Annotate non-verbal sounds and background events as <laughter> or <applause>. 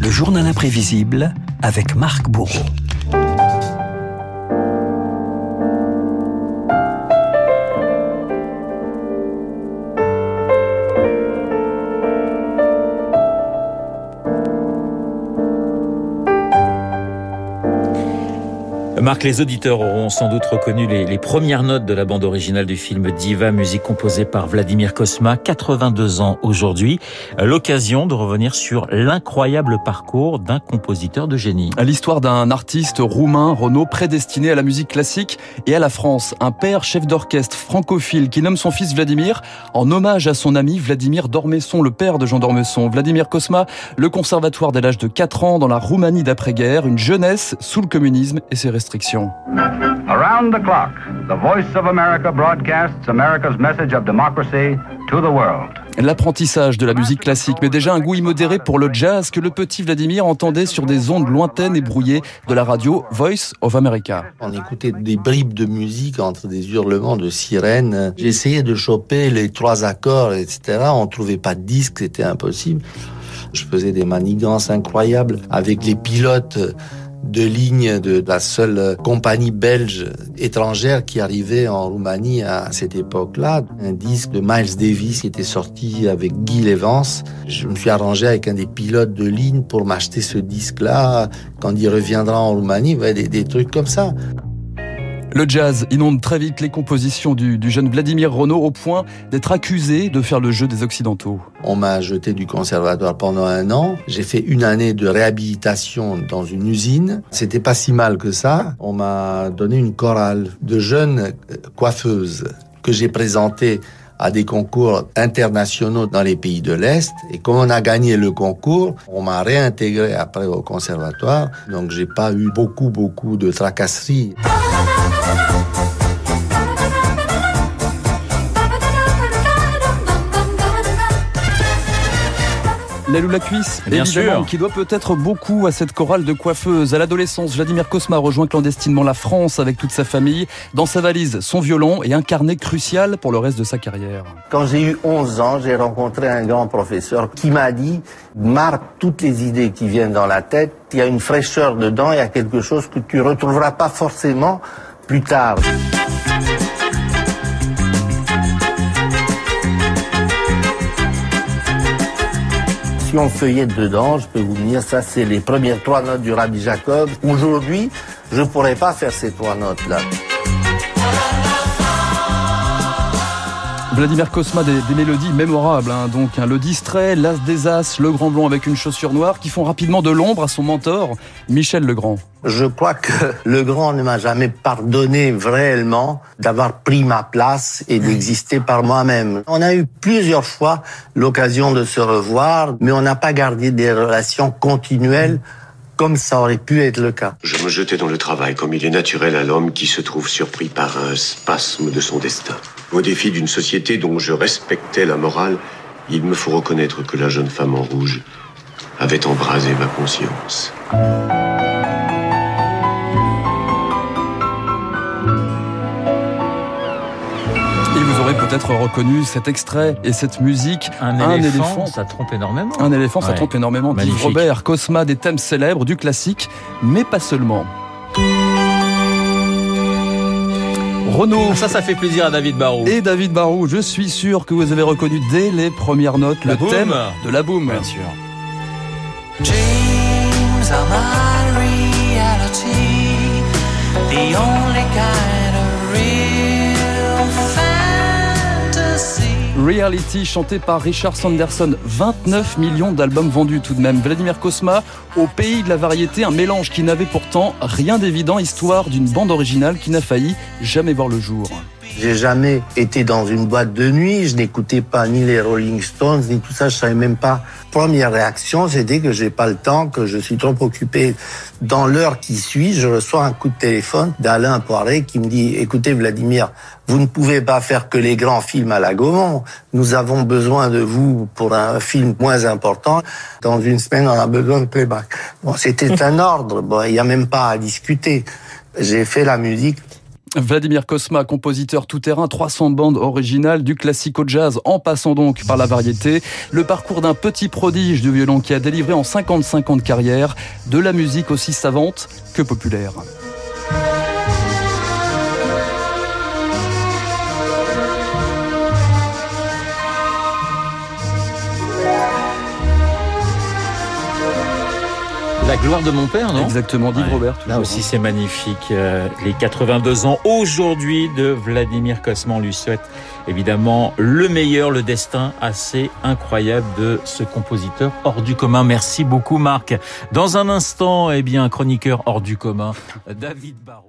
Le journal imprévisible avec Marc Bourreau. Marc, les auditeurs auront sans doute reconnu les, premières notes de la bande originale du film Diva, musique composée par Vladimir Kosma, 82 ans aujourd'hui. L'occasion de revenir sur l'incroyable parcours d'un compositeur de génie. L'histoire d'un artiste roumain, Renaud, prédestiné à la musique classique et à la France. Un père chef d'orchestre francophile qui nomme son fils Vladimir en hommage à son ami Vladimir Dormesson, le père de Jean Dormesson. Vladimir Kosma, le conservatoire dès l'âge de 4 ans dans la Roumanie d'après-guerre, une jeunesse sous le communisme et ses restrictions. Around the clock, the voice of America broadcasts America's message of democracy to the world. L'apprentissage de la musique classique, mais déjà un goût immodéré pour le jazz que le petit Vladimir entendait sur des ondes lointaines et brouillées de la radio Voice of America. On écoutait des bribes de musique entre des hurlements de sirènes. J'essayais de choper les trois accords, etc. On trouvait pas de disque, c'était impossible. Je faisais des manigances incroyables avec les pilotes de ligne de la seule compagnie belge étrangère qui arrivait en Roumanie à cette époque-là. Un disque de Miles Davis qui était sorti avec Guy Levance. Je me suis arrangé avec un des pilotes de ligne pour m'acheter ce disque-là. Quand il reviendra en Roumanie, des, des trucs comme ça. Le jazz inonde très vite les compositions du, jeune Vladimir Renault au point d'être accusé de faire le jeu des Occidentaux. On m'a jeté du conservatoire pendant un an. J'ai fait une année de réhabilitation dans une usine. C'était pas si mal que ça. On m'a donné une chorale de jeunes coiffeuses que j'ai présentée à des concours internationaux dans les pays de l'Est. Et comme on a gagné le concours, on m'a réintégré après au conservatoire. Donc j'ai pas eu beaucoup, beaucoup de tracasseries. La la cuisse, Bien évidemment, sûr. qui doit peut-être beaucoup à cette chorale de coiffeuses. À l'adolescence, Vladimir Kosma rejoint clandestinement la France avec toute sa famille. Dans sa valise, son violon et un carnet crucial pour le reste de sa carrière. Quand j'ai eu 11 ans, j'ai rencontré un grand professeur qui m'a dit, marque toutes les idées qui viennent dans la tête, il y a une fraîcheur dedans, il y a quelque chose que tu retrouveras pas forcément plus tard. Si on feuillette dedans, je peux vous dire, ça c'est les premières trois notes du Rabbi Jacob. Aujourd'hui, je ne pourrais pas faire ces trois notes-là. Vladimir Kosma, des, mélodies mémorables, hein. donc hein, le distrait, l'as des as, le grand blond avec une chaussure noire, qui font rapidement de l'ombre à son mentor, Michel Legrand. Je crois que <laughs> Legrand ne m'a jamais pardonné réellement d'avoir pris ma place et d'exister par moi-même. On a eu plusieurs fois l'occasion de se revoir, mais on n'a pas gardé des relations continuelles comme ça aurait pu être le cas. Je me jetais dans le travail comme il est naturel à l'homme qui se trouve surpris par un spasme de son destin. Au défi d'une société dont je respectais la morale, il me faut reconnaître que la jeune femme en rouge avait embrasé ma conscience. Peut-être reconnu cet extrait et cette musique. Un, éléphant, ça trompe énormément. Un éléphant, ça trompe énormément. Dit Robert Cosma, des thèmes célèbres du classique, mais pas seulement. Renault. Ça, ça fait plaisir à David Barou. Et David Barou, je suis sûr que vous avez reconnu dès les premières notes le thème de la boom. Bien sûr. Reality chanté par Richard Sanderson. 29 millions d'albums vendus tout de même. Vladimir Kosma, au pays de la variété, un mélange qui n'avait pourtant rien d'évident, histoire d'une bande originale qui n'a failli jamais voir le jour. J'ai jamais été dans une boîte de nuit, je n'écoutais pas ni les Rolling Stones, ni tout ça, je savais même pas. Première réaction, c'était que j'ai pas le temps, que je suis trop occupé. Dans l'heure qui suit, je reçois un coup de téléphone d'Alain Poiré qui me dit, écoutez Vladimir, vous ne pouvez pas faire que les grands films à la Gaumont. Nous avons besoin de vous pour un film moins important. Dans une semaine, on a besoin de playback. Bon, c'était un <laughs> ordre. Bon, il n'y a même pas à discuter. J'ai fait la musique Vladimir Kosma, compositeur tout-terrain, 300 bandes originales, du classique au jazz, en passant donc par la variété. Le parcours d'un petit prodige du violon qui a délivré en 55 ans de carrière de la musique aussi savante que populaire. La gloire de mon père, non? Exactement, dit Ouais. Robert. Là aussi, c'est magnifique. Euh, Les 82 ans aujourd'hui de Vladimir Kosma. On lui souhaite évidemment le meilleur, le destin assez incroyable de ce compositeur hors du commun. Merci beaucoup, Marc. Dans un instant, eh bien, chroniqueur hors du commun, David Barrault.